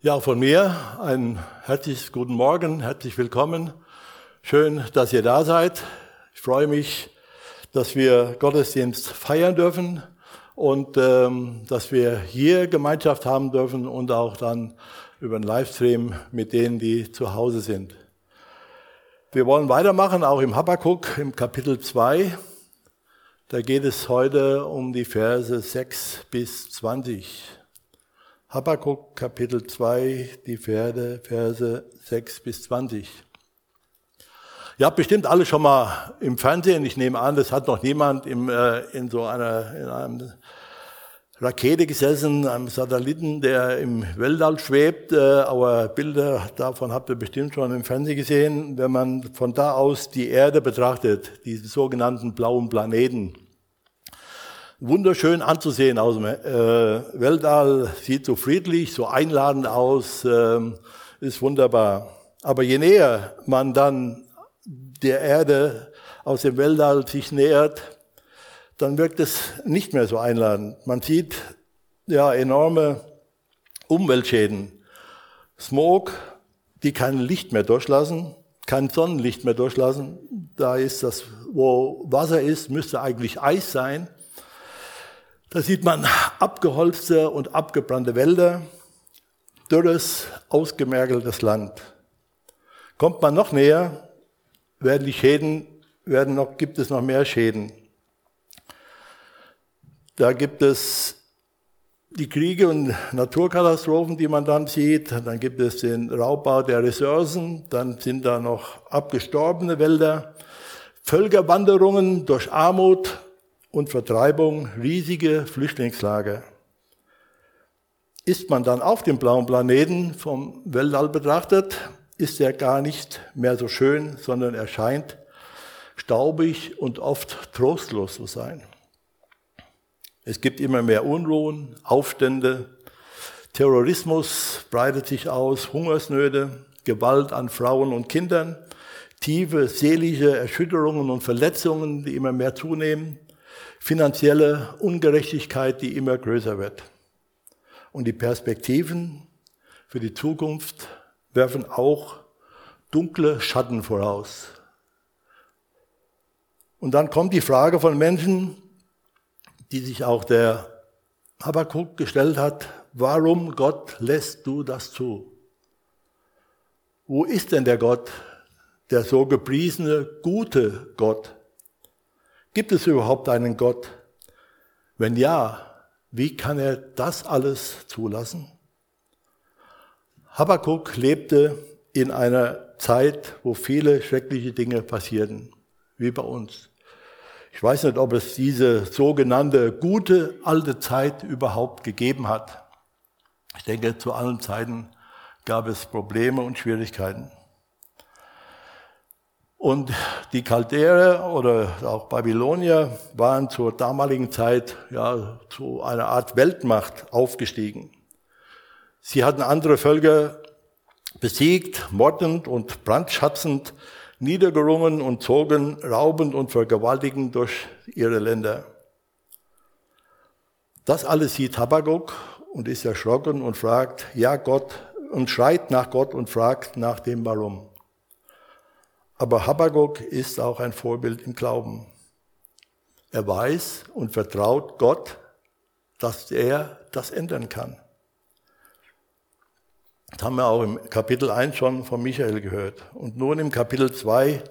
Ja, von mir ein herzliches guten Morgen, herzlich willkommen. Schön, dass ihr da seid. Ich freue mich, dass wir Gottesdienst feiern dürfen und ähm, dass wir hier Gemeinschaft haben dürfen und auch dann über den Livestream mit denen, die zu Hause sind. Wir wollen weitermachen, auch im Habakkuk, im Kapitel 2. Da geht es heute um die Verse 6 bis 20. Habakkuk Kapitel 2, die Verse, Verse 6 bis 20. Ihr habt bestimmt alle schon mal im Fernsehen, ich nehme an, das hat noch niemand im, äh, in so einer in einem Rakete gesessen, einem Satelliten, der im Weltall schwebt, äh, aber Bilder davon habt ihr bestimmt schon im Fernsehen gesehen, wenn man von da aus die Erde betrachtet, diese sogenannten blauen Planeten wunderschön anzusehen aus dem äh, Weltall, sieht so friedlich, so einladend aus, äh, ist wunderbar. Aber je näher man dann der Erde aus dem Weltall sich nähert, dann wirkt es nicht mehr so einladend. Man sieht ja enorme Umweltschäden. Smog, die kein Licht mehr durchlassen, kein Sonnenlicht mehr durchlassen. Da ist das, wo Wasser ist, müsste eigentlich Eis sein. Da sieht man abgeholzte und abgebrannte Wälder, dürres, ausgemergeltes Land. Kommt man noch näher, werden die Schäden, werden noch, gibt es noch mehr Schäden. Da gibt es die Kriege und Naturkatastrophen, die man dann sieht. Dann gibt es den Raubbau der Ressourcen. Dann sind da noch abgestorbene Wälder. Völkerwanderungen durch Armut, und Vertreibung riesige Flüchtlingslager. Ist man dann auf dem blauen Planeten vom Weltall betrachtet, ist er gar nicht mehr so schön, sondern er scheint staubig und oft trostlos zu sein. Es gibt immer mehr Unruhen, Aufstände, Terrorismus breitet sich aus, Hungersnöte, Gewalt an Frauen und Kindern, tiefe seelische Erschütterungen und Verletzungen, die immer mehr zunehmen, finanzielle Ungerechtigkeit, die immer größer wird. Und die Perspektiven für die Zukunft werfen auch dunkle Schatten voraus. Und dann kommt die Frage von Menschen, die sich auch der Habakkuk gestellt hat, warum Gott lässt du das zu? Wo ist denn der Gott, der so gepriesene, gute Gott? Gibt es überhaupt einen Gott? Wenn ja, wie kann er das alles zulassen? Habakkuk lebte in einer Zeit, wo viele schreckliche Dinge passierten, wie bei uns. Ich weiß nicht, ob es diese sogenannte gute alte Zeit überhaupt gegeben hat. Ich denke, zu allen Zeiten gab es Probleme und Schwierigkeiten. Und die Chaldäer oder auch Babylonier waren zur damaligen Zeit ja zu einer Art Weltmacht aufgestiegen. Sie hatten andere Völker besiegt, mordend und brandschatzend niedergerungen und zogen raubend und vergewaltigend durch ihre Länder. Das alles sieht Habakkuk und ist erschrocken und fragt, ja Gott, und schreit nach Gott und fragt nach dem Warum. Aber Habakkuk ist auch ein Vorbild im Glauben. Er weiß und vertraut Gott, dass er das ändern kann. Das haben wir auch im Kapitel 1 schon von Michael gehört. Und nun im Kapitel 2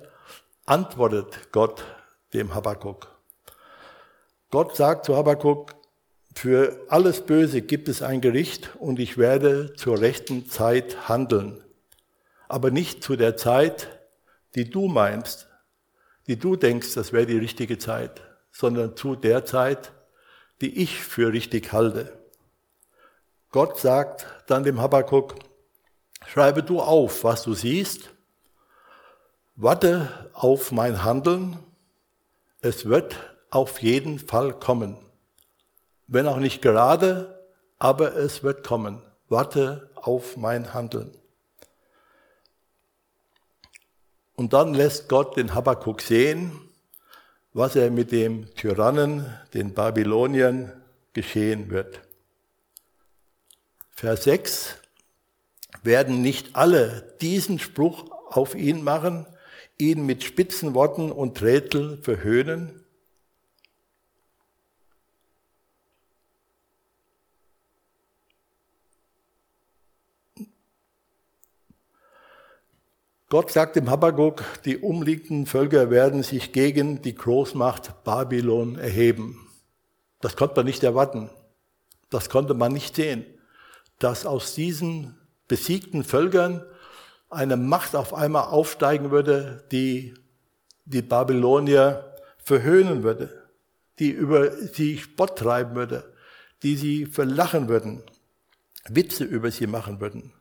antwortet Gott dem Habakkuk. Gott sagt zu Habakkuk, für alles Böse gibt es ein Gericht und ich werde zur rechten Zeit handeln. Aber nicht zu der Zeit, die du meinst, die du denkst, das wäre die richtige Zeit, sondern zu der Zeit, die ich für richtig halte. Gott sagt dann dem Habakkuk, schreibe du auf, was du siehst, warte auf mein Handeln, es wird auf jeden Fall kommen. Wenn auch nicht gerade, aber es wird kommen. Warte auf mein Handeln. Und dann lässt Gott den Habakkuk sehen, was er mit dem Tyrannen, den Babyloniern, geschehen wird. Vers 6, werden nicht alle diesen Spruch auf ihn machen, ihn mit spitzen Worten und Rätseln verhöhnen? Gott sagt dem Habakkuk, die umliegenden Völker werden sich gegen die Großmacht Babylon erheben. Das konnte man nicht erwarten. Das konnte man nicht sehen, dass aus diesen besiegten Völkern eine Macht auf einmal aufsteigen würde, die die Babylonier verhöhnen würde, die über sie Spott treiben würde, die sie verlachen würden, Witze über sie machen würden.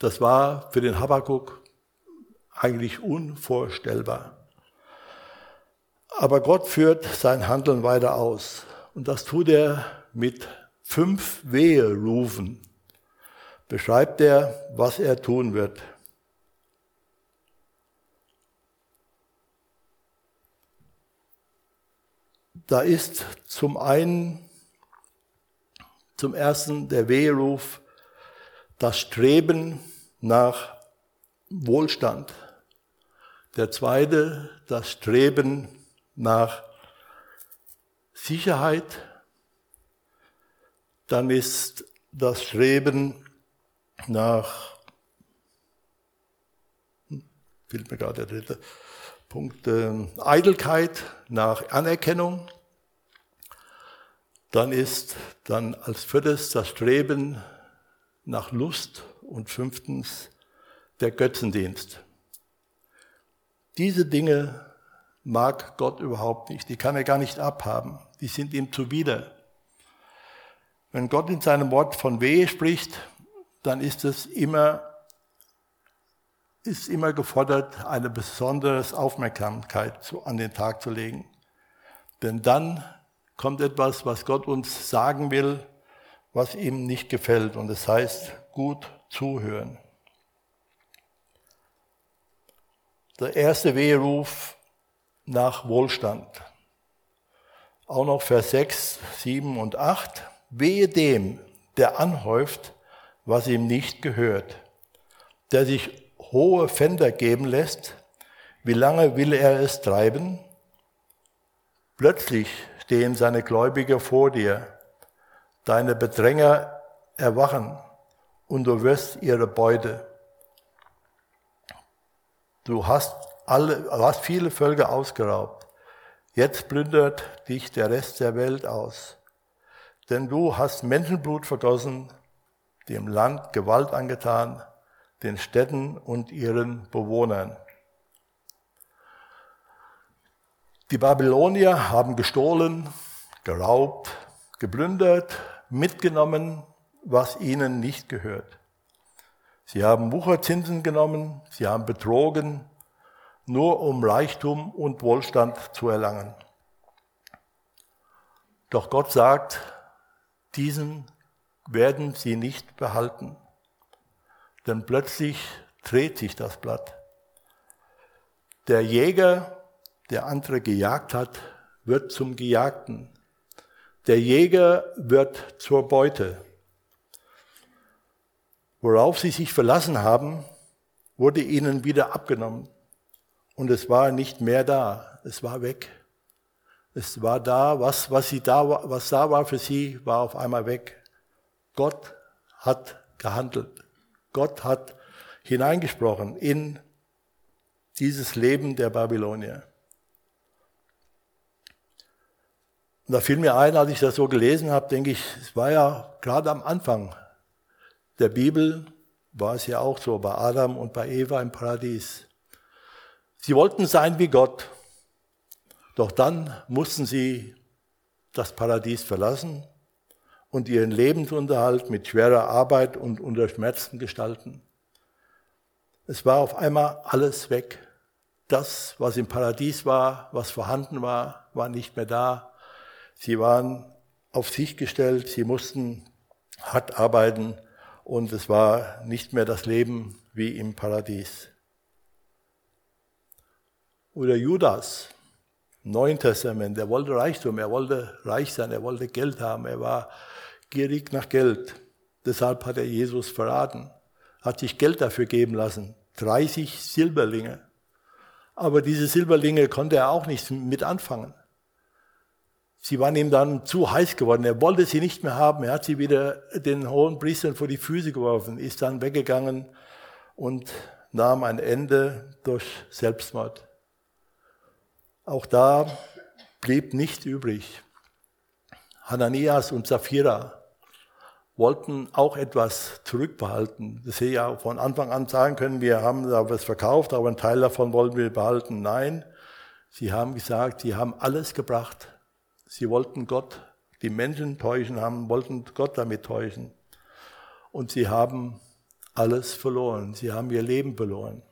Das war für den Habakkuk eigentlich unvorstellbar. Aber Gott führt sein Handeln weiter aus. Und das tut er mit fünf Weherufen. Beschreibt er, was er tun wird. Da ist zum einen, zum ersten der Weheruf, das Streben nach Wohlstand. Der zweite, das Streben nach Sicherheit. Dann ist das Streben nach, fehlt mir gerade der dritte Punkt, äh, Eitelkeit, nach Anerkennung. Dann ist dann als viertes das Streben nach Lust und fünftens der Götzendienst. Diese Dinge mag Gott überhaupt nicht, die kann er gar nicht abhaben, die sind ihm zuwider. Wenn Gott in seinem Wort von Wehe spricht, dann ist es immer, ist immer gefordert, eine besondere Aufmerksamkeit an den Tag zu legen. Denn dann kommt etwas, was Gott uns sagen will, was ihm nicht gefällt. Und es das heißt, gut zuhören. Der erste Weheruf nach Wohlstand. Auch noch Vers 6, 7 und 8. Wehe dem, der anhäuft, was ihm nicht gehört, der sich hohe Pfänder geben lässt, wie lange will er es treiben? Plötzlich stehen seine Gläubiger vor dir, deine Bedränger erwachen und du wirst ihre Beute. Du hast, alle, du hast viele Völker ausgeraubt. Jetzt plündert dich der Rest der Welt aus. Denn du hast Menschenblut vergossen, dem Land Gewalt angetan, den Städten und ihren Bewohnern. Die Babylonier haben gestohlen, geraubt, geplündert, mitgenommen, was ihnen nicht gehört. Sie haben Wucherzinsen genommen, sie haben betrogen, nur um Reichtum und Wohlstand zu erlangen. Doch Gott sagt, diesen werden sie nicht behalten. Denn plötzlich dreht sich das Blatt. Der Jäger, der andere gejagt hat, wird zum Gejagten. Der Jäger wird zur Beute. Worauf sie sich verlassen haben, wurde ihnen wieder abgenommen. Und es war nicht mehr da. Es war weg. Es war da, was, was, sie da, was da war für sie, war auf einmal weg. Gott hat gehandelt. Gott hat hineingesprochen in dieses Leben der Babylonier. Und da fiel mir ein, als ich das so gelesen habe, denke ich, es war ja gerade am Anfang der Bibel war es ja auch so bei Adam und bei Eva im Paradies. Sie wollten sein wie Gott, doch dann mussten sie das Paradies verlassen und ihren Lebensunterhalt mit schwerer Arbeit und unter Schmerzen gestalten. Es war auf einmal alles weg. Das, was im Paradies war, was vorhanden war, war nicht mehr da. Sie waren auf sich gestellt, sie mussten hart arbeiten und es war nicht mehr das Leben wie im Paradies. Oder Judas, Neuen Testament, er wollte Reichtum, er wollte reich sein, er wollte Geld haben, er war gierig nach Geld. Deshalb hat er Jesus verraten. hat sich Geld dafür geben lassen. 30 Silberlinge. Aber diese Silberlinge konnte er auch nicht mit anfangen. Sie waren ihm dann zu heiß geworden. Er wollte sie nicht mehr haben. Er hat sie wieder den hohen Priestern vor die Füße geworfen, ist dann weggegangen und nahm ein Ende durch Selbstmord. Auch da blieb nichts übrig. Hananias und Sapphira wollten auch etwas zurückbehalten. Das hätte ja von Anfang an sagen können, wir haben da was verkauft, aber einen Teil davon wollen wir behalten. Nein, sie haben gesagt, sie haben alles gebracht. Sie wollten Gott, die Menschen täuschen haben, wollten Gott damit täuschen. Und sie haben alles verloren. Sie haben ihr Leben verloren.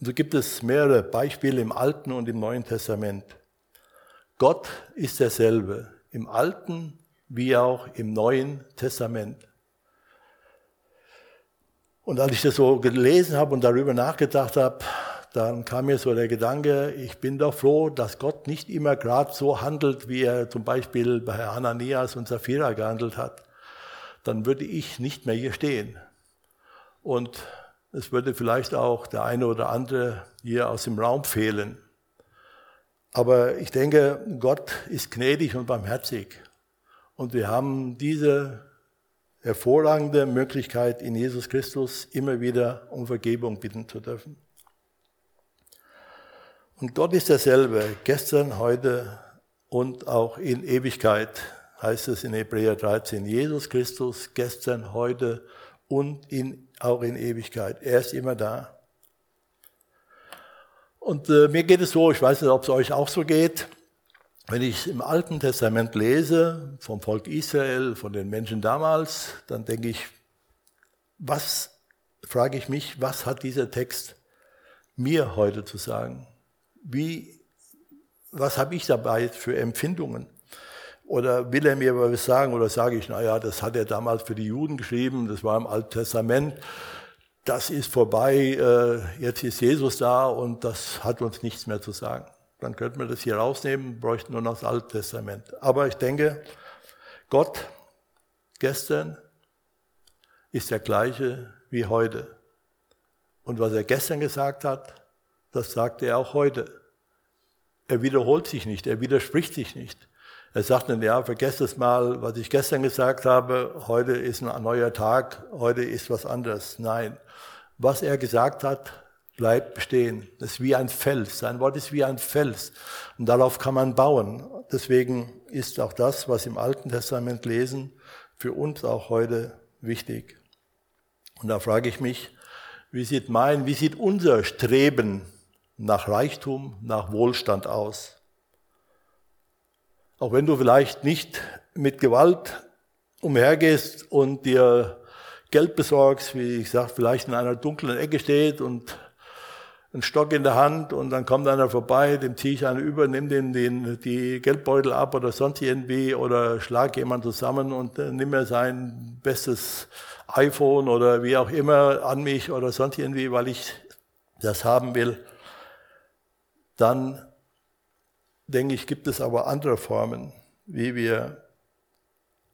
Und so gibt es mehrere Beispiele im Alten und im Neuen Testament. Gott ist derselbe im Alten wie auch im Neuen Testament. Und als ich das so gelesen habe und darüber nachgedacht habe, dann kam mir so der Gedanke, ich bin doch froh, dass Gott nicht immer gerade so handelt, wie er zum Beispiel bei Hananias und Sapphira gehandelt hat. Dann würde ich nicht mehr hier stehen. Und es würde vielleicht auch der eine oder andere hier aus dem Raum fehlen. Aber ich denke, Gott ist gnädig und barmherzig. Und wir haben diese hervorragende Möglichkeit in Jesus Christus immer wieder um Vergebung bitten zu dürfen. Und Gott ist derselbe, gestern, heute und auch in Ewigkeit, heißt es in Hebräer 13. Jesus Christus, gestern, heute und in, auch in Ewigkeit. Er ist immer da. Und äh, mir geht es so, ich weiß nicht, ob es euch auch so geht, wenn ich im Alten Testament lese, vom Volk Israel, von den Menschen damals, dann denke ich, was, frage ich mich, was hat dieser Text mir heute zu sagen? Wie, was habe ich dabei für Empfindungen? Oder will er mir was sagen oder sage ich, naja, das hat er damals für die Juden geschrieben, das war im Alten Testament, das ist vorbei, äh, jetzt ist Jesus da und das hat uns nichts mehr zu sagen. Dann könnten wir das hier rausnehmen, bräuchten nur noch das Alte Testament. Aber ich denke, Gott gestern ist der gleiche wie heute. Und was er gestern gesagt hat, das sagt er auch heute. Er wiederholt sich nicht, er widerspricht sich nicht. Er sagt dann, ja, vergesst es mal, was ich gestern gesagt habe, heute ist ein neuer Tag, heute ist was anderes. Nein, was er gesagt hat, bleibt bestehen. Das ist wie ein Fels. Sein Wort ist wie ein Fels. Und darauf kann man bauen. Deswegen ist auch das, was im Alten Testament lesen, für uns auch heute wichtig. Und da frage ich mich, wie sieht mein, wie sieht unser Streben nach Reichtum, nach Wohlstand aus. Auch wenn du vielleicht nicht mit Gewalt umhergehst und dir Geld besorgst, wie ich sage, vielleicht in einer dunklen Ecke steht und einen Stock in der Hand und dann kommt einer vorbei, dem ziehe ich einen über, nimm den, den, die Geldbeutel ab oder sonst irgendwie oder schlag jemand zusammen und äh, nimm mir sein bestes iPhone oder wie auch immer an mich oder sonst irgendwie, weil ich das haben will dann denke ich, gibt es aber andere Formen, wie wir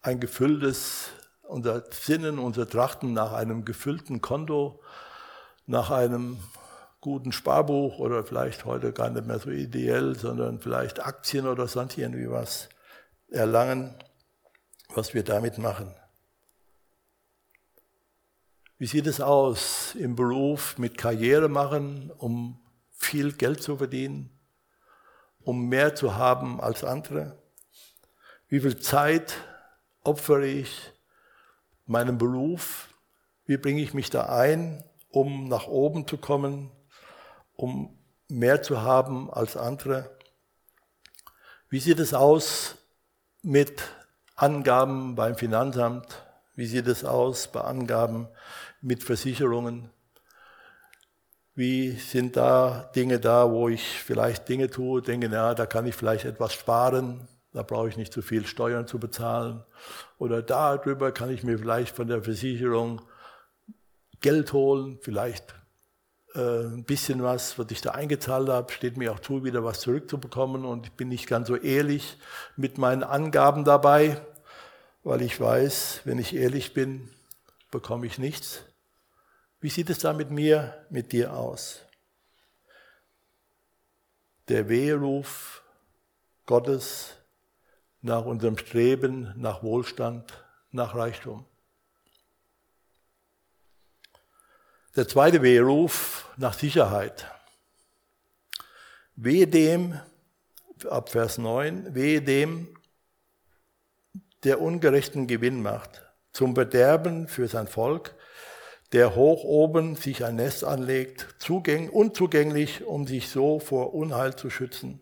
ein gefülltes, unser Sinnen, unser Trachten nach einem gefüllten Konto, nach einem guten Sparbuch oder vielleicht heute gar nicht mehr so ideell, sondern vielleicht Aktien oder sonst irgendwie was erlangen, was wir damit machen. Wie sieht es aus im Beruf mit Karriere machen, um viel Geld zu verdienen, um mehr zu haben als andere? Wie viel Zeit opfere ich meinem Beruf? Wie bringe ich mich da ein, um nach oben zu kommen, um mehr zu haben als andere? Wie sieht es aus mit Angaben beim Finanzamt? Wie sieht es aus bei Angaben mit Versicherungen? Wie sind da Dinge da, wo ich vielleicht Dinge tue, denke, na, da kann ich vielleicht etwas sparen, da brauche ich nicht zu viel Steuern zu bezahlen. Oder darüber kann ich mir vielleicht von der Versicherung Geld holen, vielleicht äh, ein bisschen was, was ich da eingezahlt habe, steht mir auch zu, wieder was zurückzubekommen. Und ich bin nicht ganz so ehrlich mit meinen Angaben dabei, weil ich weiß, wenn ich ehrlich bin, bekomme ich nichts. Wie sieht es da mit mir, mit dir aus? Der Weheruf Gottes nach unserem Streben nach Wohlstand, nach Reichtum. Der zweite Weheruf nach Sicherheit. Wehe dem, ab Vers 9, wehe dem, der ungerechten Gewinn macht, zum Verderben für sein Volk, der hoch oben sich ein Nest anlegt, zugäng unzugänglich, um sich so vor Unheil zu schützen.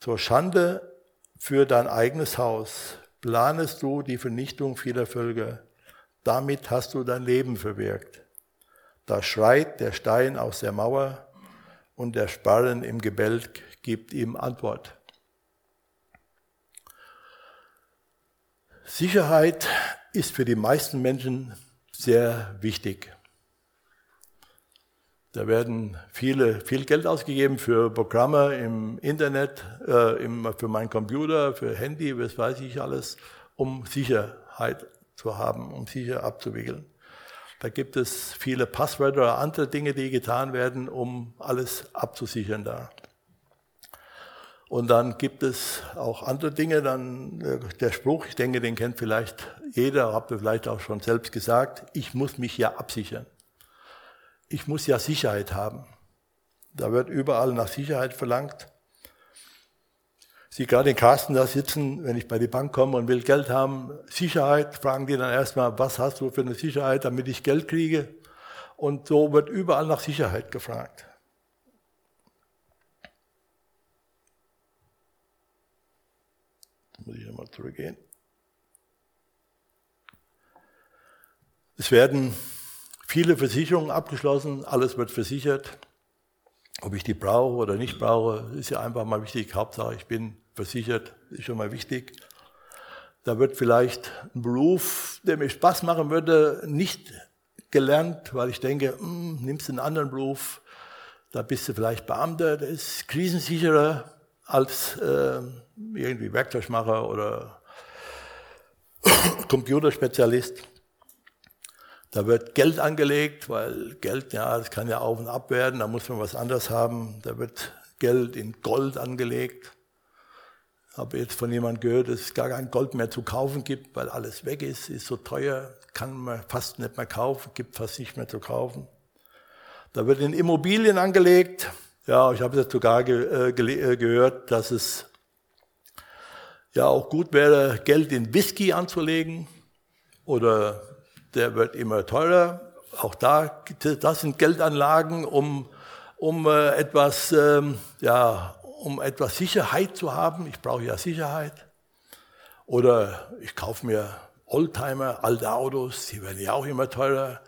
Zur Schande für dein eigenes Haus planest du die Vernichtung vieler Völker. Damit hast du dein Leben verwirkt. Da schreit der Stein aus der Mauer und der Sparren im Gebälk gibt ihm Antwort. Sicherheit ist für die meisten Menschen sehr wichtig. Da werden viele, viel Geld ausgegeben für Programme im Internet, äh, im, für meinen Computer, für Handy, was weiß ich alles, um Sicherheit zu haben, um sicher abzuwickeln. Da gibt es viele Passwörter oder andere Dinge, die getan werden, um alles abzusichern da. Und dann gibt es auch andere Dinge, dann äh, der Spruch, ich denke, den kennt vielleicht jeder, habt ihr vielleicht auch schon selbst gesagt, ich muss mich ja absichern. Ich muss ja Sicherheit haben. Da wird überall nach Sicherheit verlangt. Sie gerade in Carsten da sitzen, wenn ich bei die Bank komme und will Geld haben, Sicherheit, fragen die dann erstmal, was hast du für eine Sicherheit, damit ich Geld kriege? Und so wird überall nach Sicherheit gefragt. Muss ich nochmal zurückgehen. Es werden viele Versicherungen abgeschlossen, alles wird versichert. Ob ich die brauche oder nicht brauche, ist ja einfach mal wichtig. Hauptsache, ich bin versichert, ist schon mal wichtig. Da wird vielleicht ein Beruf, der mir Spaß machen würde, nicht gelernt, weil ich denke, hm, nimmst du einen anderen Beruf, da bist du vielleicht Beamter, der ist krisensicherer als äh, irgendwie Werkzeugmacher oder Computerspezialist. Da wird Geld angelegt, weil Geld, ja, das kann ja auf und ab werden, da muss man was anderes haben. Da wird Geld in Gold angelegt. Habe jetzt von jemandem gehört, dass es gar kein Gold mehr zu kaufen gibt, weil alles weg ist, ist so teuer, kann man fast nicht mehr kaufen, gibt fast nicht mehr zu kaufen. Da wird in Immobilien angelegt. Ja, ich habe sogar ge, äh, äh, gehört, dass es ja auch gut wäre, Geld in Whisky anzulegen oder der wird immer teurer. Auch da, das sind Geldanlagen, um, um äh, etwas, ähm, ja, um etwas Sicherheit zu haben. Ich brauche ja Sicherheit. Oder ich kaufe mir Oldtimer, alte Autos, die werden ja auch immer teurer.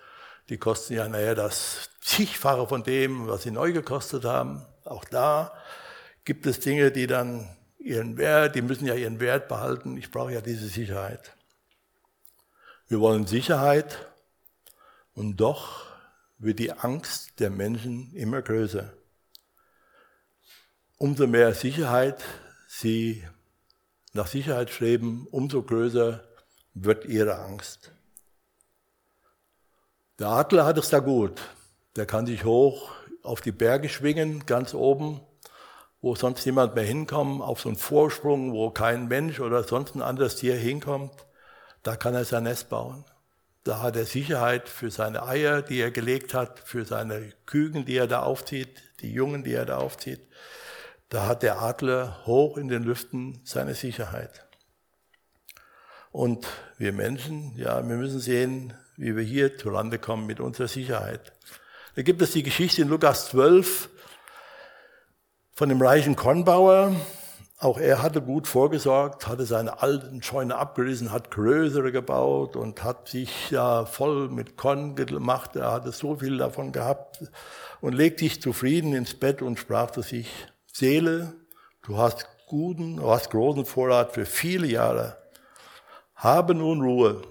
Die kosten ja, naja, das zigfache von dem, was sie neu gekostet haben. Auch da gibt es Dinge, die dann ihren Wert, die müssen ja ihren Wert behalten. Ich brauche ja diese Sicherheit. Wir wollen Sicherheit und doch wird die Angst der Menschen immer größer. Umso mehr Sicherheit sie nach Sicherheit streben, umso größer wird ihre Angst. Der Adler hat es da gut. Der kann sich hoch auf die Berge schwingen, ganz oben, wo sonst niemand mehr hinkommt, auf so einen Vorsprung, wo kein Mensch oder sonst ein anderes Tier hinkommt. Da kann er sein Nest bauen. Da hat er Sicherheit für seine Eier, die er gelegt hat, für seine Küken, die er da aufzieht, die Jungen, die er da aufzieht. Da hat der Adler hoch in den Lüften seine Sicherheit. Und wir Menschen, ja, wir müssen sehen, wie wir hier zurande kommen mit unserer Sicherheit. Da gibt es die Geschichte in Lukas 12 von dem reichen Kornbauer, auch er hatte gut vorgesorgt, hatte seine alten Scheune abgerissen, hat größere gebaut und hat sich ja voll mit Korn gemacht. Er hatte so viel davon gehabt und legte sich zufrieden ins Bett und sprach zu sich, Seele, du hast guten, du hast großen Vorrat für viele Jahre. Habe nun Ruhe,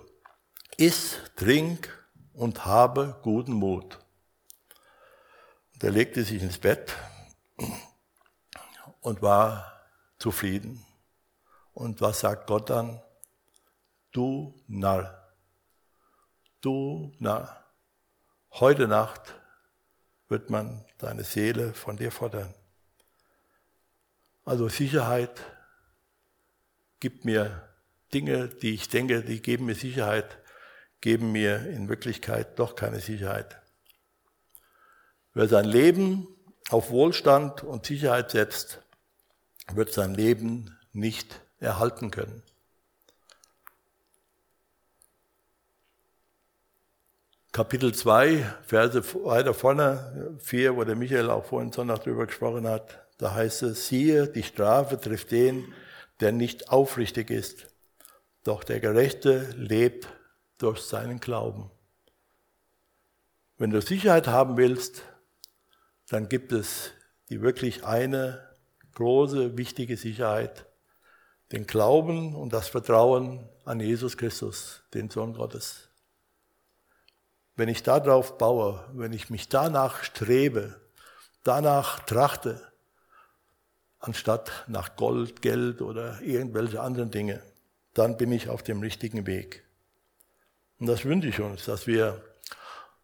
iss, trink und habe guten Mut. Und er legte sich ins Bett und war zufrieden. Und was sagt Gott dann? Du Narr, du, na, heute Nacht wird man deine Seele von dir fordern. Also Sicherheit gibt mir Dinge, die ich denke, die geben mir Sicherheit, geben mir in Wirklichkeit doch keine Sicherheit. Wer sein Leben auf Wohlstand und Sicherheit setzt, wird sein Leben nicht erhalten können. Kapitel 2, Verse weiter vorne, 4, wo der Michael auch vorhin Sonntag drüber gesprochen hat, da heißt es, siehe, die Strafe trifft den, der nicht aufrichtig ist, doch der Gerechte lebt durch seinen Glauben. Wenn du Sicherheit haben willst, dann gibt es die wirklich eine große, wichtige Sicherheit, den Glauben und das Vertrauen an Jesus Christus, den Sohn Gottes. Wenn ich darauf baue, wenn ich mich danach strebe, danach trachte, anstatt nach Gold, Geld oder irgendwelche anderen Dinge, dann bin ich auf dem richtigen Weg. Und das wünsche ich uns, dass wir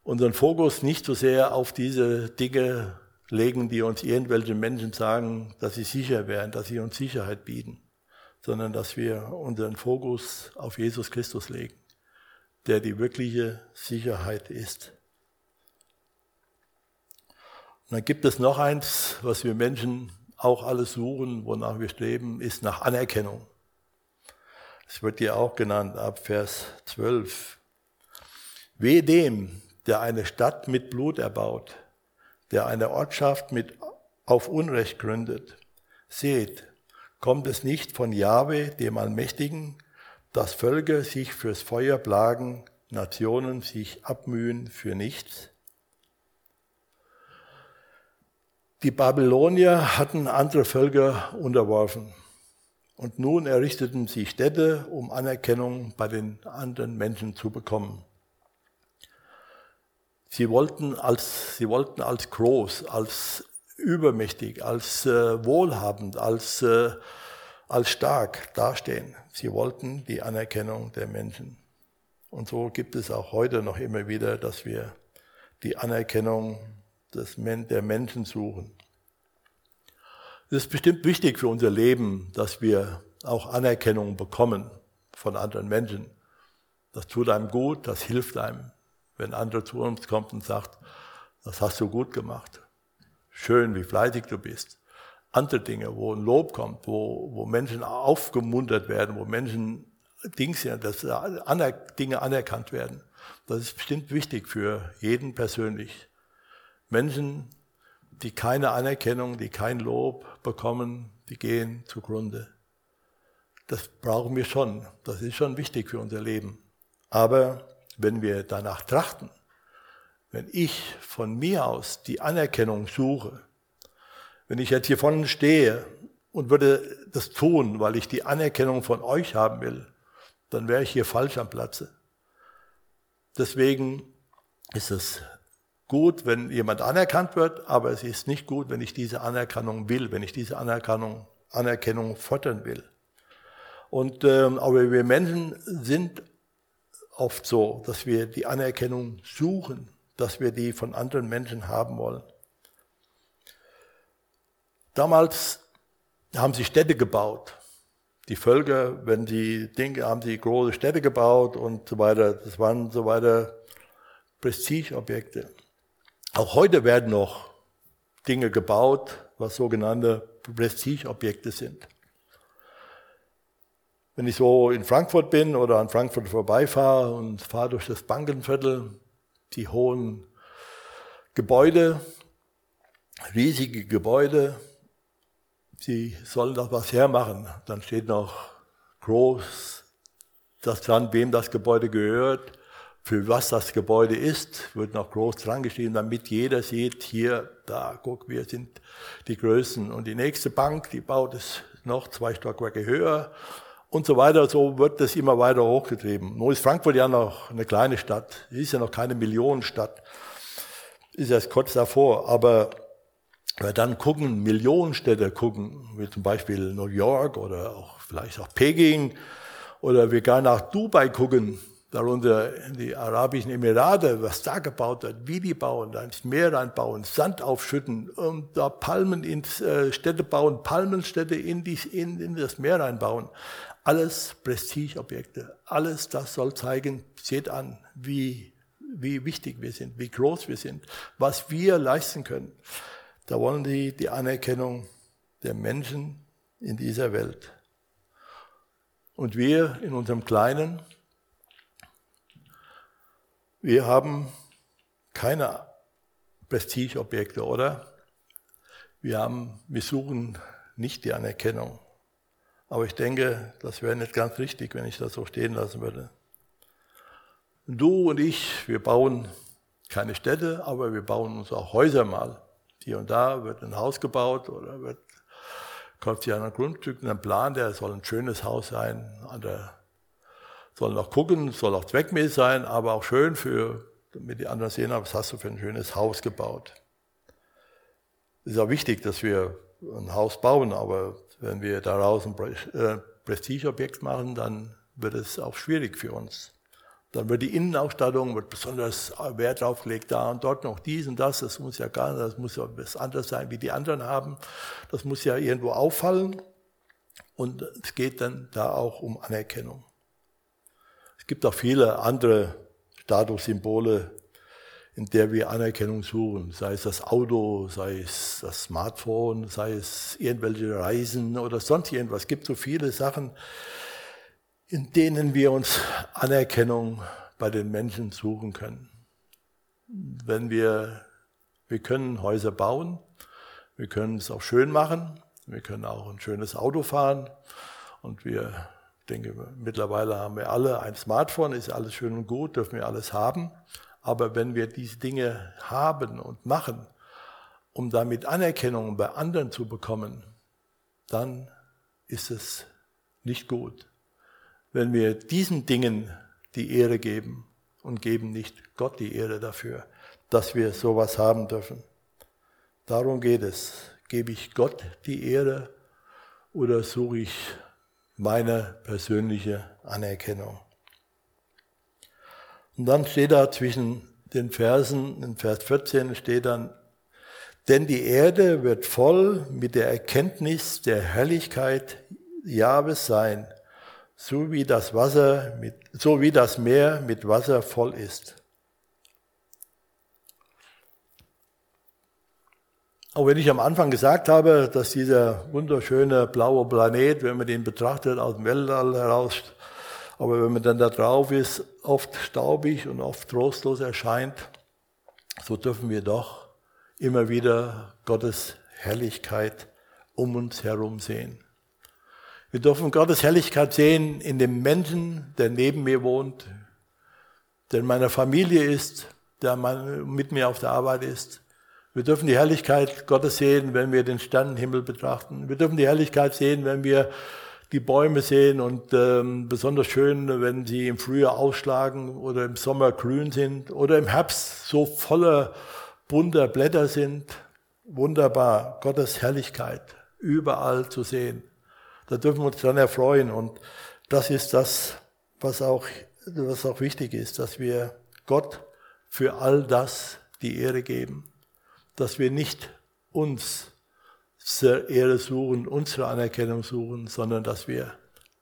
unseren Fokus nicht so sehr auf diese Dinge legen, die uns irgendwelche Menschen sagen, dass sie sicher wären, dass sie uns Sicherheit bieten, sondern dass wir unseren Fokus auf Jesus Christus legen, der die wirkliche Sicherheit ist. Und dann gibt es noch eins, was wir Menschen auch alles suchen, wonach wir streben, ist nach Anerkennung. Es wird hier auch genannt ab Vers 12. Wehe dem, der eine Stadt mit Blut erbaut, der eine Ortschaft mit auf Unrecht gründet. Seht, kommt es nicht von Jahwe, dem Allmächtigen, dass Völker sich fürs Feuer plagen, Nationen sich abmühen für nichts? Die Babylonier hatten andere Völker unterworfen. Und nun errichteten sie Städte, um Anerkennung bei den anderen Menschen zu bekommen. Sie wollten als, sie wollten als groß, als übermächtig, als äh, wohlhabend, als, äh, als stark dastehen. Sie wollten die Anerkennung der Menschen. Und so gibt es auch heute noch immer wieder, dass wir die Anerkennung des, der Menschen suchen. Es ist bestimmt wichtig für unser Leben, dass wir auch Anerkennung bekommen von anderen Menschen. Das tut einem gut, das hilft einem wenn andere zu uns kommt und sagt, das hast du gut gemacht. Schön, wie fleißig du bist. Andere Dinge, wo ein Lob kommt, wo, wo Menschen aufgemuntert werden, wo Menschen Dings, dass Dinge anerkannt werden. Das ist bestimmt wichtig für jeden persönlich. Menschen, die keine Anerkennung, die kein Lob bekommen, die gehen zugrunde. Das brauchen wir schon. Das ist schon wichtig für unser Leben. Aber wenn wir danach trachten, wenn ich von mir aus die Anerkennung suche, wenn ich jetzt hier vorne stehe und würde das tun, weil ich die Anerkennung von euch haben will, dann wäre ich hier falsch am Platze. Deswegen ist es gut, wenn jemand anerkannt wird, aber es ist nicht gut, wenn ich diese Anerkennung will, wenn ich diese Anerkennung, Anerkennung fordern will. Und ähm, aber wir Menschen sind oft so, dass wir die Anerkennung suchen, dass wir die von anderen Menschen haben wollen. Damals haben sie Städte gebaut. Die Völker, wenn sie Dinge, haben sie große Städte gebaut und so weiter. Das waren so weiter Prestigeobjekte. Auch heute werden noch Dinge gebaut, was sogenannte Prestigeobjekte sind. Wenn ich so in Frankfurt bin oder an Frankfurt vorbeifahre und fahre durch das Bankenviertel, die hohen Gebäude, riesige Gebäude, sie sollen doch was hermachen. Dann steht noch groß das dran, wem das Gebäude gehört, für was das Gebäude ist, wird noch groß dran geschrieben, damit jeder sieht, hier, da, guck, wir sind die Größten. Und die nächste Bank, die baut es noch zwei Stockwerke höher und so weiter. So wird das immer weiter hochgetrieben. Nur ist Frankfurt ja noch eine kleine Stadt. Es ist ja noch keine Millionenstadt. Ist erst kurz davor. Aber wenn wir dann gucken, Millionenstädte gucken, wie zum Beispiel New York oder auch vielleicht auch Peking, oder wir gar nach Dubai gucken, darunter die Arabischen Emirate, was da gebaut wird, wie die bauen, da ins Meer reinbauen, Sand aufschütten und da Palmen ins äh, Städte bauen, Palmenstädte in, die, in, in das Meer reinbauen. Alles Prestigeobjekte, alles das soll zeigen, seht an, wie, wie wichtig wir sind, wie groß wir sind, was wir leisten können. Da wollen die die Anerkennung der Menschen in dieser Welt. Und wir in unserem Kleinen, wir haben keine Prestigeobjekte, oder? Wir, haben, wir suchen nicht die Anerkennung. Aber ich denke, das wäre nicht ganz richtig, wenn ich das so stehen lassen würde. Du und ich, wir bauen keine Städte, aber wir bauen uns auch Häuser mal. Hier und da wird ein Haus gebaut oder wird, kauft sich ein Grundstück, einen Plan, der soll ein schönes Haus sein, andere soll noch gucken, soll auch zweckmäßig sein, aber auch schön für, damit die anderen sehen, was hast du für ein schönes Haus gebaut. Es ist auch wichtig, dass wir ein Haus bauen, aber wenn wir daraus ein äh, Prestigeobjekt machen, dann wird es auch schwierig für uns. Dann wird die Innenausstattung, wird besonders Wert drauf gelegt, da und dort noch dies und das, das muss ja gar nicht, das muss ja was anderes sein, wie die anderen haben. Das muss ja irgendwo auffallen. Und es geht dann da auch um Anerkennung. Es gibt auch viele andere Statussymbole, in der wir Anerkennung suchen, sei es das Auto, sei es das Smartphone, sei es irgendwelche Reisen oder sonst irgendwas. Es gibt so viele Sachen, in denen wir uns Anerkennung bei den Menschen suchen können. Wenn wir, wir können Häuser bauen, wir können es auch schön machen, wir können auch ein schönes Auto fahren und wir, denke, mittlerweile haben wir alle ein Smartphone, ist alles schön und gut, dürfen wir alles haben. Aber wenn wir diese Dinge haben und machen, um damit Anerkennung bei anderen zu bekommen, dann ist es nicht gut wenn wir diesen Dingen die Ehre geben und geben nicht Gott die Ehre dafür, dass wir sowas haben dürfen. Darum geht es. Gebe ich Gott die Ehre oder suche ich meine persönliche Anerkennung? Und dann steht da zwischen den Versen, in Vers 14 steht dann, denn die Erde wird voll mit der Erkenntnis der Herrlichkeit Jahwes sein so wie das Wasser mit, so wie das Meer mit Wasser voll ist. Auch wenn ich am Anfang gesagt habe, dass dieser wunderschöne blaue Planet, wenn man den betrachtet aus dem Weltall heraus, aber wenn man dann da drauf ist, oft staubig und oft trostlos erscheint, so dürfen wir doch immer wieder Gottes Herrlichkeit um uns herum sehen. Wir dürfen Gottes Herrlichkeit sehen in dem Menschen, der neben mir wohnt, der in meiner Familie ist, der mit mir auf der Arbeit ist. Wir dürfen die Herrlichkeit Gottes sehen, wenn wir den Sternenhimmel betrachten. Wir dürfen die Herrlichkeit sehen, wenn wir die Bäume sehen und ähm, besonders schön, wenn sie im Frühjahr ausschlagen oder im Sommer grün sind oder im Herbst so voller bunter Blätter sind. Wunderbar, Gottes Herrlichkeit überall zu sehen. Da dürfen wir uns dran erfreuen. Und das ist das, was auch, was auch wichtig ist, dass wir Gott für all das die Ehre geben. Dass wir nicht uns Ehre suchen, unsere Anerkennung suchen, sondern dass wir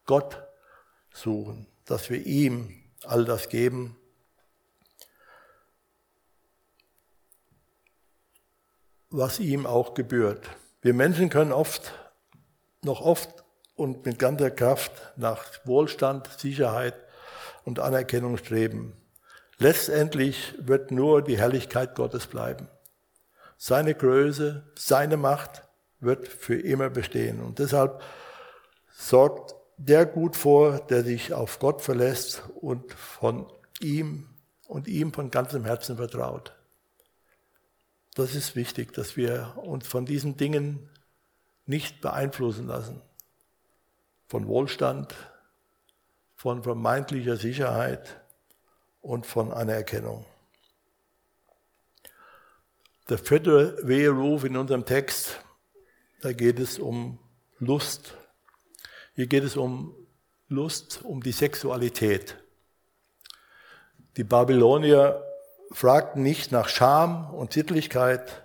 Gott suchen, dass wir ihm all das geben. was ihm auch gebührt. Wir Menschen können oft, noch oft und mit ganzer Kraft nach Wohlstand, Sicherheit und Anerkennung streben. Letztendlich wird nur die Herrlichkeit Gottes bleiben. Seine Größe, seine Macht wird für immer bestehen. Und deshalb sorgt der gut vor, der sich auf Gott verlässt und von ihm und ihm von ganzem Herzen vertraut. Das ist wichtig, dass wir uns von diesen Dingen nicht beeinflussen lassen von Wohlstand, von vermeintlicher Sicherheit und von Anerkennung. Der vierte Weheruf in unserem Text, da geht es um Lust. Hier geht es um Lust, um die Sexualität. Die Babylonier fragten nicht nach Scham und Sittlichkeit.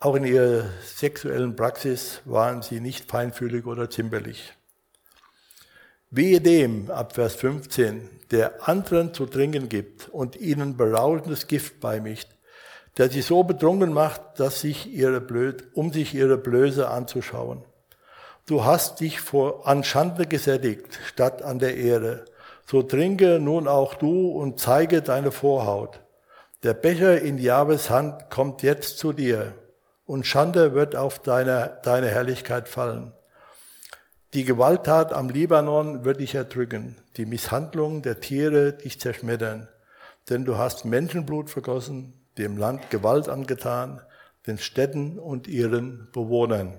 Auch in ihrer sexuellen Praxis waren sie nicht feinfühlig oder zimperlich. Wehe dem, ab Vers 15, der anderen zu trinken gibt und ihnen berauschendes Gift beimischt, der sie so betrunken macht, dass sich ihre Blöd, um sich ihre Blöße anzuschauen. Du hast dich vor, an Schande gesättigt, statt an der Ehre. So trinke nun auch du und zeige deine Vorhaut. Der Becher in Jahwes Hand kommt jetzt zu dir und Schande wird auf deine, deine Herrlichkeit fallen. Die Gewalttat am Libanon wird dich erdrücken, die Misshandlung der Tiere dich zerschmettern, denn du hast Menschenblut vergossen, dem Land Gewalt angetan, den Städten und ihren Bewohnern.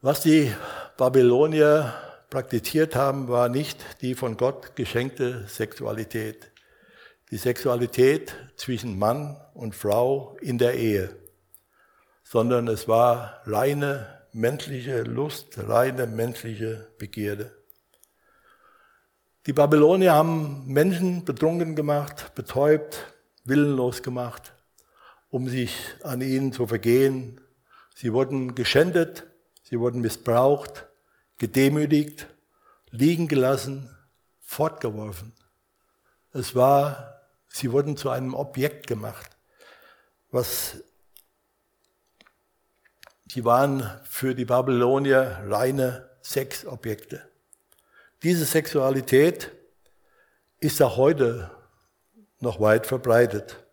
Was die Babylonier praktiziert haben, war nicht die von Gott geschenkte Sexualität. Die Sexualität zwischen Mann und Frau in der Ehe, sondern es war reine menschliche Lust, reine menschliche Begierde. Die Babylonier haben Menschen betrunken gemacht, betäubt, willenlos gemacht, um sich an ihnen zu vergehen. Sie wurden geschändet, sie wurden missbraucht, gedemütigt, liegen gelassen, fortgeworfen. Es war, sie wurden zu einem Objekt gemacht, was sie waren für die Babylonier reine Sexobjekte. Diese Sexualität ist auch heute noch weit verbreitet.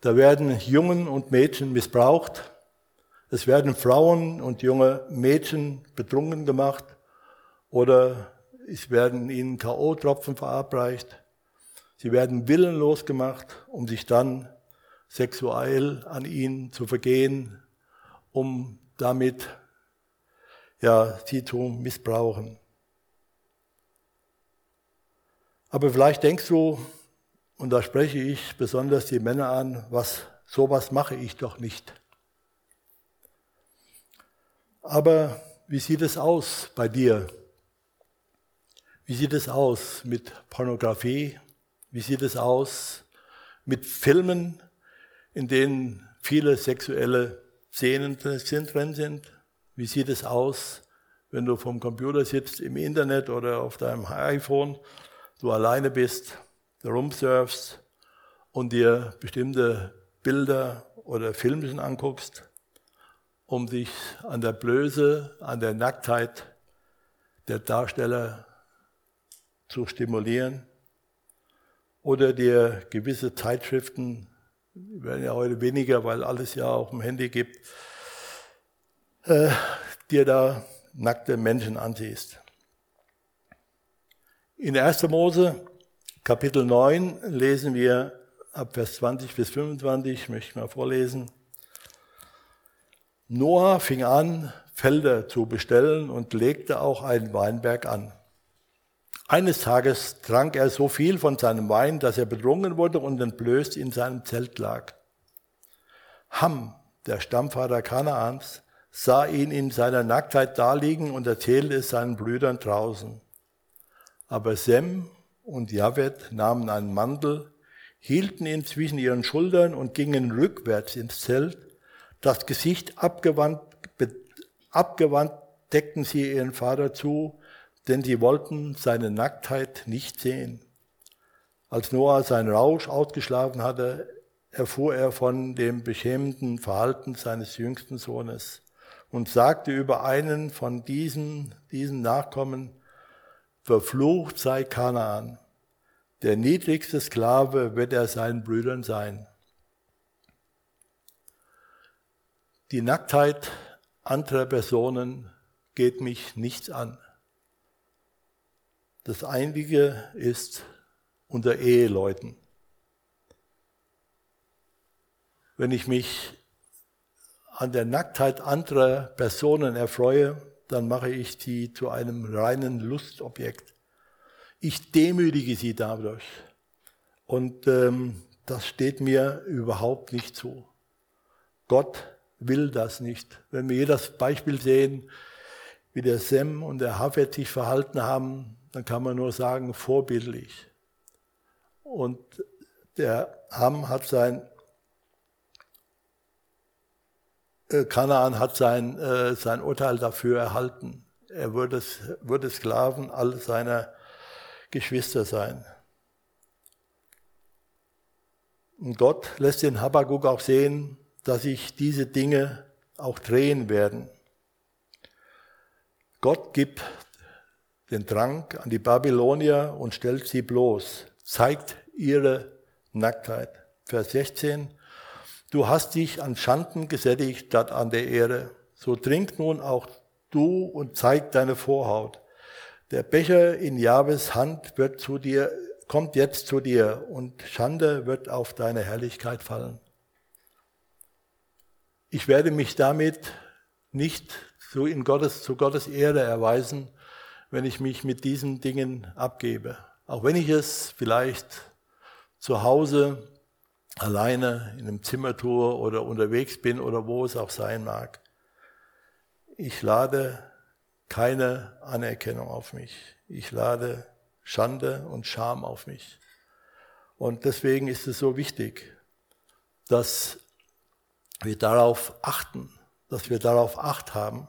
Da werden Jungen und Mädchen missbraucht, es werden Frauen und junge Mädchen betrunken gemacht oder es werden ihnen K.O.-Tropfen verabreicht. Sie werden willenlos gemacht, um sich dann sexuell an ihnen zu vergehen, um damit ja, sie zu missbrauchen. Aber vielleicht denkst du, und da spreche ich besonders die Männer an, was, sowas mache ich doch nicht. Aber wie sieht es aus bei dir? Wie sieht es aus mit Pornografie? Wie sieht es aus mit Filmen, in denen viele sexuelle Szenen drin sind? Wie sieht es aus, wenn du vom Computer sitzt, im Internet oder auf deinem iPhone, du alleine bist, rumsurfst und dir bestimmte Bilder oder Filmchen anguckst? um sich an der Blöße, an der Nacktheit der Darsteller zu stimulieren oder dir gewisse Zeitschriften, die werden ja heute weniger, weil alles ja auf dem Handy gibt, äh, dir da nackte Menschen ansiehst. In 1. Mose Kapitel 9 lesen wir ab Vers 20 bis 25, möchte ich mal vorlesen. Noah fing an, Felder zu bestellen und legte auch einen Weinberg an. Eines Tages trank er so viel von seinem Wein, dass er betrunken wurde und entblößt in seinem Zelt lag. Ham, der Stammvater Kanaans, sah ihn in seiner Nacktheit daliegen und erzählte es seinen Brüdern draußen. Aber Sem und Javet nahmen einen Mantel, hielten ihn zwischen ihren Schultern und gingen rückwärts ins Zelt das Gesicht abgewandt, abgewandt deckten sie ihren Vater zu, denn sie wollten seine Nacktheit nicht sehen. Als Noah seinen Rausch ausgeschlafen hatte, erfuhr er von dem beschämenden Verhalten seines jüngsten Sohnes und sagte über einen von diesen, diesen Nachkommen, verflucht sei Kanaan. Der niedrigste Sklave wird er seinen Brüdern sein. Die Nacktheit anderer Personen geht mich nichts an. Das Einzige ist unter Eheleuten. Wenn ich mich an der Nacktheit anderer Personen erfreue, dann mache ich sie zu einem reinen Lustobjekt. Ich demütige sie dadurch. Und ähm, das steht mir überhaupt nicht zu. Gott will das nicht. Wenn wir hier das Beispiel sehen, wie der Sem und der Hafet sich verhalten haben, dann kann man nur sagen, vorbildlich. Und der Ham hat sein, äh, Kanaan hat sein, äh, sein Urteil dafür erhalten. Er würde, würde Sklaven all seiner Geschwister sein. Und Gott lässt den Habakkuk auch sehen, dass sich diese Dinge auch drehen werden. Gott gibt den Drang an die Babylonier und stellt sie bloß, zeigt ihre Nacktheit. Vers 16. Du hast dich an Schanden gesättigt statt an der Ehre. So trink nun auch du und zeig deine Vorhaut. Der Becher in Jahwes Hand wird zu dir, kommt jetzt zu dir und Schande wird auf deine Herrlichkeit fallen. Ich werde mich damit nicht zu, in Gottes, zu Gottes Ehre erweisen, wenn ich mich mit diesen Dingen abgebe. Auch wenn ich es vielleicht zu Hause alleine in einem Zimmer tue oder unterwegs bin oder wo es auch sein mag. Ich lade keine Anerkennung auf mich. Ich lade Schande und Scham auf mich. Und deswegen ist es so wichtig, dass wir darauf achten, dass wir darauf Acht haben,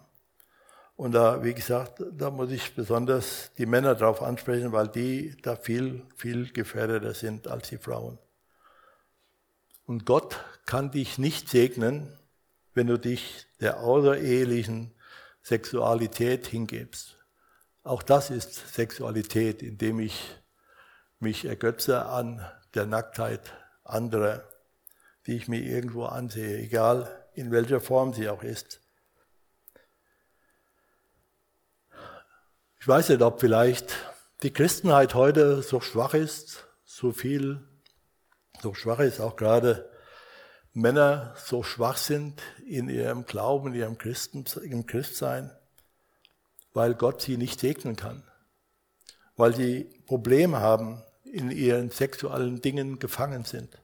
und da, wie gesagt, da muss ich besonders die Männer darauf ansprechen, weil die da viel, viel gefährdeter sind als die Frauen. Und Gott kann dich nicht segnen, wenn du dich der außerehelichen Sexualität hingibst. Auch das ist Sexualität, indem ich mich ergötze an der Nacktheit anderer, die ich mir irgendwo ansehe, egal in welcher Form sie auch ist. Ich weiß nicht, ob vielleicht die Christenheit heute so schwach ist, so viel, so schwach ist auch gerade Männer so schwach sind in ihrem Glauben, in ihrem Christen, im Christsein, weil Gott sie nicht segnen kann, weil sie Probleme haben, in ihren sexuellen Dingen gefangen sind.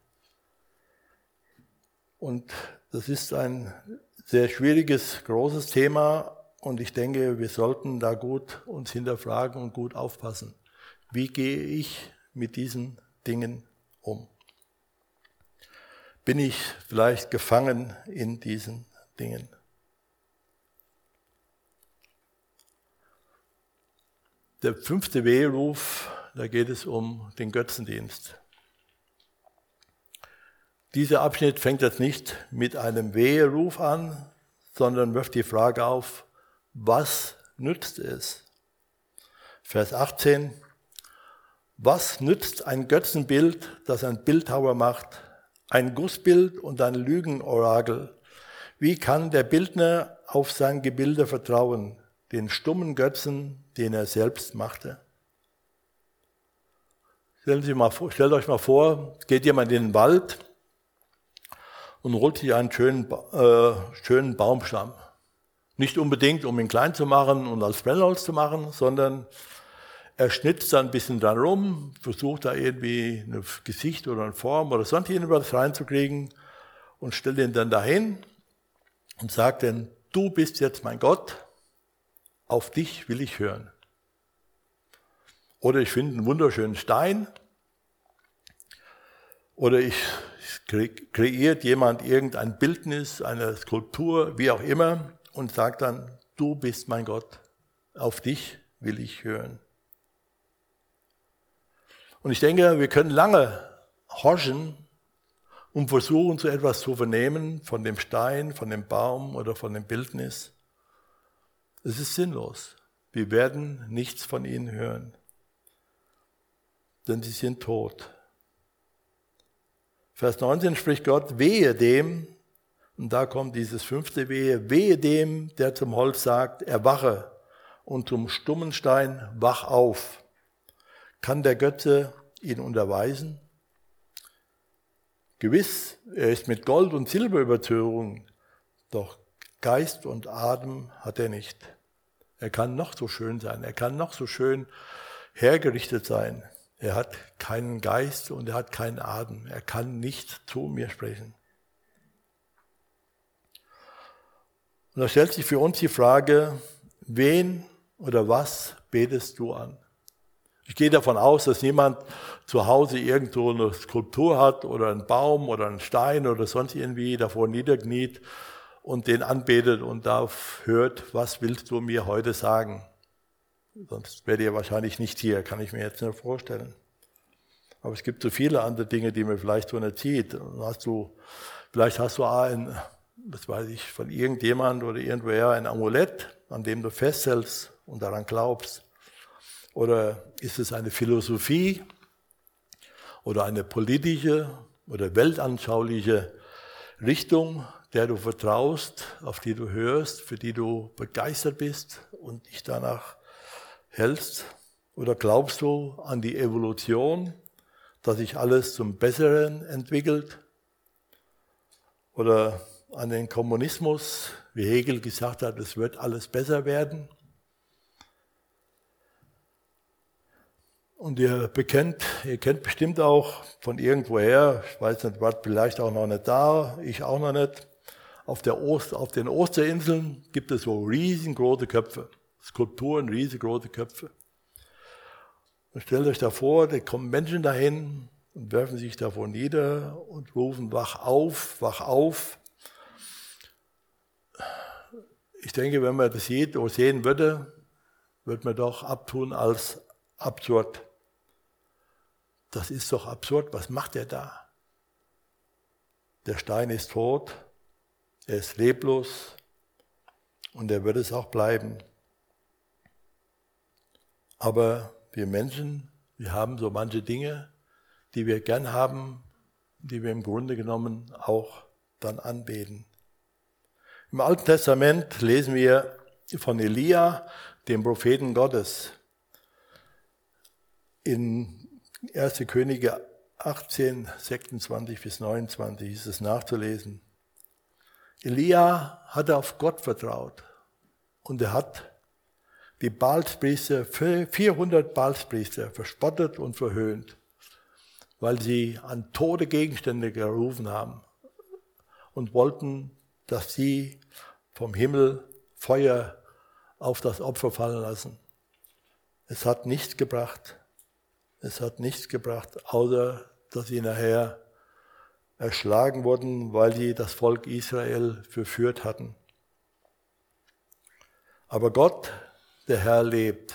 Und das ist ein sehr schwieriges, großes Thema, und ich denke, wir sollten da gut uns hinterfragen und gut aufpassen. Wie gehe ich mit diesen Dingen um? Bin ich vielleicht gefangen in diesen Dingen? Der fünfte Weheruf, da geht es um den Götzendienst. Dieser Abschnitt fängt jetzt nicht mit einem Weheruf an, sondern wirft die Frage auf, was nützt es? Vers 18, was nützt ein Götzenbild, das ein Bildhauer macht, ein Gussbild und ein Lügenorakel? Wie kann der Bildner auf sein Gebilde vertrauen, den stummen Götzen, den er selbst machte? Mal stellt euch mal vor, geht jemand in den Wald und holt sich einen schönen, äh, schönen Baumstamm. Nicht unbedingt, um ihn klein zu machen und als Brennholz zu machen, sondern er schnitzt dann ein bisschen dran rum, versucht da irgendwie ein Gesicht oder eine Form oder sonst irgendwas reinzukriegen und stellt ihn dann dahin und sagt dann, du bist jetzt mein Gott, auf dich will ich hören. Oder ich finde einen wunderschönen Stein oder ich kreiert jemand irgendein Bildnis, eine Skulptur, wie auch immer und sagt dann, du bist mein Gott, auf dich will ich hören. Und ich denke, wir können lange horchen und versuchen, so etwas zu vernehmen von dem Stein, von dem Baum oder von dem Bildnis. Es ist sinnlos. Wir werden nichts von ihnen hören, denn sie sind tot. Vers 19 spricht Gott, wehe dem, und da kommt dieses fünfte Wehe. Wehe dem, der zum Holz sagt, erwache und zum stummen Stein, wach auf. Kann der Götze ihn unterweisen? Gewiss, er ist mit Gold und Silber überzogen, doch Geist und Atem hat er nicht. Er kann noch so schön sein, er kann noch so schön hergerichtet sein. Er hat keinen Geist und er hat keinen Atem. Er kann nicht zu mir sprechen. Und da stellt sich für uns die Frage, wen oder was betest du an? Ich gehe davon aus, dass niemand zu Hause irgendwo eine Skulptur hat oder einen Baum oder einen Stein oder sonst irgendwie davor niederkniet und den anbetet und da hört, was willst du mir heute sagen? Sonst wäre ihr wahrscheinlich nicht hier, kann ich mir jetzt nicht vorstellen. Aber es gibt so viele andere Dinge, die man vielleicht so nicht sieht. Hast du, vielleicht hast du ein, was weiß ich, von irgendjemand oder irgendwoher ein Amulett, an dem du festhältst und daran glaubst. Oder ist es eine Philosophie oder eine politische oder weltanschauliche Richtung, der du vertraust, auf die du hörst, für die du begeistert bist und dich danach hältst? Oder glaubst du an die Evolution, dass sich alles zum Besseren entwickelt? Oder an den Kommunismus, wie Hegel gesagt hat, es wird alles besser werden? Und ihr bekennt, ihr kennt bestimmt auch von irgendwoher, ich weiß nicht, war vielleicht auch noch nicht da, ich auch noch nicht. Auf, der Ost, auf den Osterinseln gibt es so riesengroße Köpfe, Skulpturen, riesengroße Köpfe. Und stellt euch da vor, da kommen Menschen dahin und werfen sich davor nieder und rufen, wach auf, wach auf. Ich denke, wenn man das sieht oder sehen würde, würde man doch abtun als absurd. Das ist doch absurd. Was macht er da? Der Stein ist tot, er ist leblos und er wird es auch bleiben. Aber wir Menschen, wir haben so manche Dinge, die wir gern haben, die wir im Grunde genommen auch dann anbeten. Im Alten Testament lesen wir von Elia, dem Propheten Gottes. In 1. Könige 18, 26 bis 29 ist es nachzulesen. Elia hatte auf Gott vertraut und er hat die Balspriester, 400 Balspriester verspottet und verhöhnt, weil sie an tote Gegenstände gerufen haben und wollten, dass sie vom Himmel Feuer auf das Opfer fallen lassen. Es hat nichts gebracht. Es hat nichts gebracht, außer dass sie nachher erschlagen wurden, weil sie das Volk Israel verführt hatten. Aber Gott, der Herr, lebt.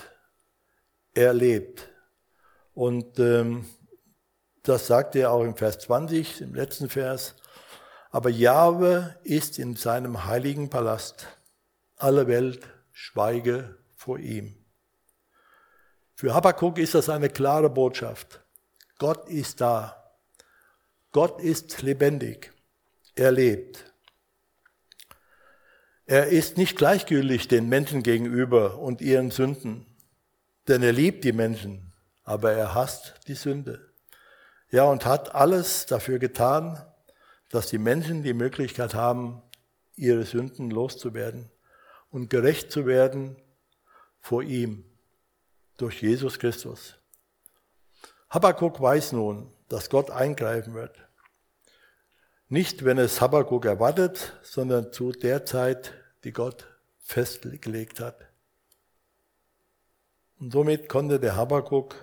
Er lebt. Und ähm, das sagt er auch im Vers 20, im letzten Vers. Aber Jahwe ist in seinem heiligen Palast. Alle Welt schweige vor ihm. Für Habakkuk ist das eine klare Botschaft. Gott ist da. Gott ist lebendig. Er lebt. Er ist nicht gleichgültig den Menschen gegenüber und ihren Sünden, denn er liebt die Menschen, aber er hasst die Sünde. Ja, und hat alles dafür getan, dass die Menschen die Möglichkeit haben, ihre Sünden loszuwerden und gerecht zu werden vor ihm durch Jesus Christus. Habakkuk weiß nun, dass Gott eingreifen wird. Nicht, wenn es Habakkuk erwartet, sondern zu der Zeit, die Gott festgelegt hat. Und somit konnte der Habakkuk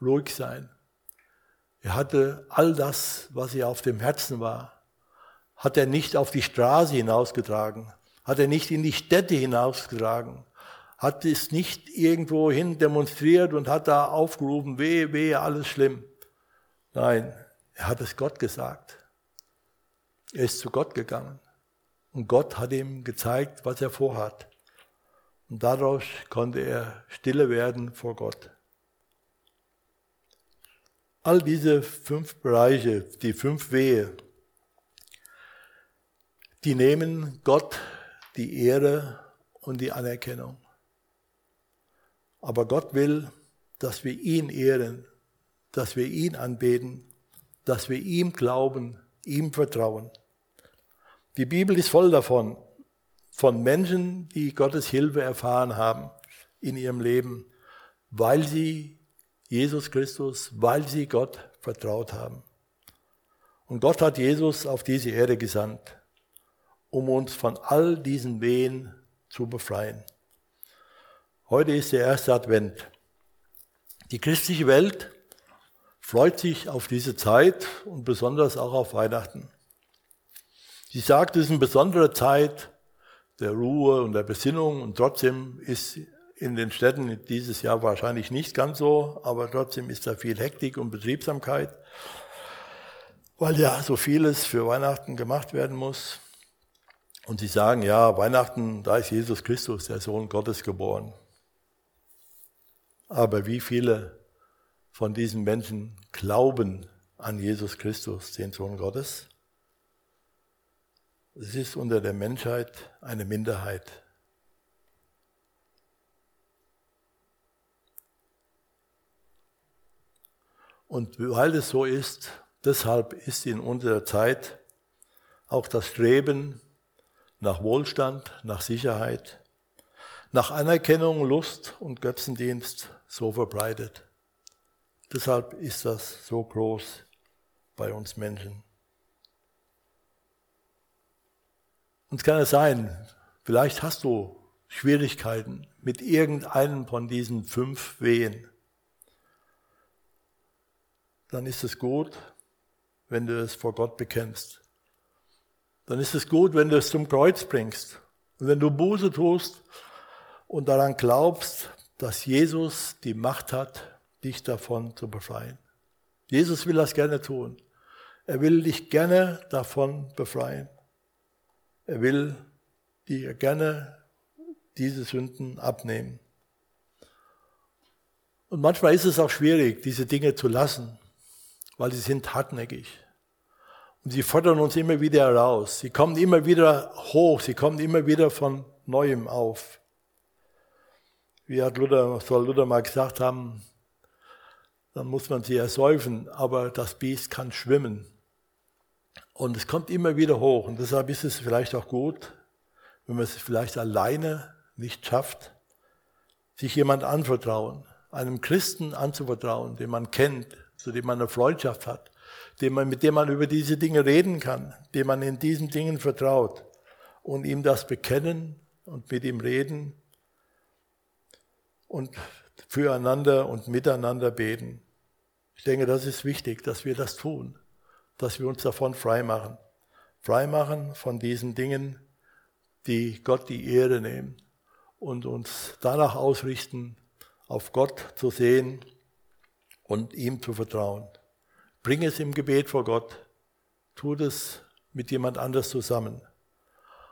ruhig sein. Er hatte all das, was ihm auf dem Herzen war, hat er nicht auf die Straße hinausgetragen, hat er nicht in die Städte hinausgetragen, hat es nicht irgendwo hin demonstriert und hat da aufgerufen, wehe, wehe, alles schlimm. Nein, er hat es Gott gesagt. Er ist zu Gott gegangen. Und Gott hat ihm gezeigt, was er vorhat. Und dadurch konnte er stille werden vor Gott. All diese fünf Bereiche, die fünf Wehe, die nehmen Gott die Ehre und die Anerkennung. Aber Gott will, dass wir ihn ehren, dass wir ihn anbeten, dass wir ihm glauben, ihm vertrauen. Die Bibel ist voll davon, von Menschen, die Gottes Hilfe erfahren haben in ihrem Leben, weil sie Jesus Christus, weil sie Gott vertraut haben. Und Gott hat Jesus auf diese Erde gesandt, um uns von all diesen Wehen zu befreien. Heute ist der erste Advent. Die christliche Welt freut sich auf diese Zeit und besonders auch auf Weihnachten. Sie sagt, es ist eine besondere Zeit der Ruhe und der Besinnung und trotzdem ist in den Städten dieses Jahr wahrscheinlich nicht ganz so, aber trotzdem ist da viel Hektik und Betriebsamkeit, weil ja so vieles für Weihnachten gemacht werden muss. Und sie sagen, ja, Weihnachten, da ist Jesus Christus, der Sohn Gottes, geboren. Aber wie viele von diesen Menschen glauben an Jesus Christus, den Sohn Gottes? Es ist unter der Menschheit eine Minderheit. Und weil es so ist, deshalb ist in unserer Zeit auch das Streben nach Wohlstand, nach Sicherheit, nach Anerkennung, Lust und Götzendienst so verbreitet. Deshalb ist das so groß bei uns Menschen. Und es kann ja sein, vielleicht hast du Schwierigkeiten mit irgendeinem von diesen fünf Wehen. Dann ist es gut, wenn du es vor Gott bekennst. Dann ist es gut, wenn du es zum Kreuz bringst. Und wenn du Buße tust und daran glaubst, dass Jesus die Macht hat, dich davon zu befreien. Jesus will das gerne tun. Er will dich gerne davon befreien. Er will dir gerne diese Sünden abnehmen. Und manchmal ist es auch schwierig, diese Dinge zu lassen, weil sie sind hartnäckig. Und sie fordern uns immer wieder heraus. Sie kommen immer wieder hoch, sie kommen immer wieder von neuem auf. Wie hat Luther, soll Luther mal gesagt haben, dann muss man sie ersäufen, aber das Biest kann schwimmen. Und es kommt immer wieder hoch. Und deshalb ist es vielleicht auch gut, wenn man es vielleicht alleine nicht schafft, sich jemand anvertrauen, einem Christen anzuvertrauen, den man kennt, zu dem man eine Freundschaft hat, dem man, mit dem man über diese Dinge reden kann, dem man in diesen Dingen vertraut und ihm das bekennen und mit ihm reden und füreinander und miteinander beten. Ich denke, das ist wichtig, dass wir das tun, dass wir uns davon freimachen. Freimachen von diesen Dingen, die Gott die Ehre nehmen und uns danach ausrichten, auf Gott zu sehen und ihm zu vertrauen. Bring es im Gebet vor Gott, tut es mit jemand anders zusammen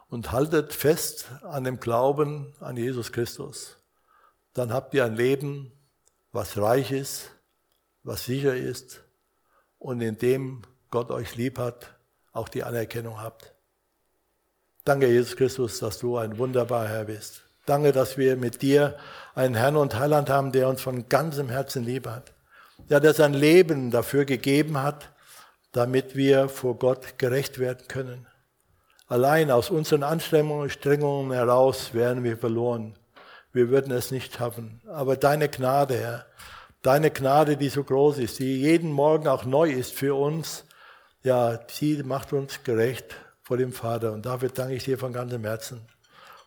und haltet fest an dem Glauben an Jesus Christus dann habt ihr ein Leben, was reich ist, was sicher ist und in dem Gott euch lieb hat, auch die Anerkennung habt. Danke, Jesus Christus, dass du ein wunderbarer Herr bist. Danke, dass wir mit dir einen Herrn und Heiland haben, der uns von ganzem Herzen lieb hat. Ja, der sein Leben dafür gegeben hat, damit wir vor Gott gerecht werden können. Allein aus unseren Anstrengungen heraus wären wir verloren wir würden es nicht schaffen. Aber deine Gnade, Herr, deine Gnade, die so groß ist, die jeden Morgen auch neu ist für uns, ja, sie macht uns gerecht vor dem Vater. Und dafür danke ich dir von ganzem Herzen.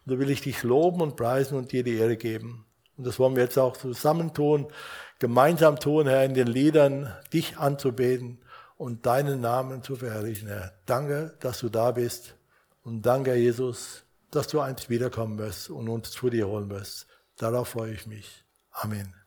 Und da will ich dich loben und preisen und dir die Ehre geben. Und das wollen wir jetzt auch zusammen tun, gemeinsam tun, Herr, in den Liedern, dich anzubeten und deinen Namen zu verherrlichen, Herr. Danke, dass du da bist. Und danke, Jesus, dass du einst wiederkommen wirst und uns zu dir holen wirst. Darauf freue ich mich. Amen.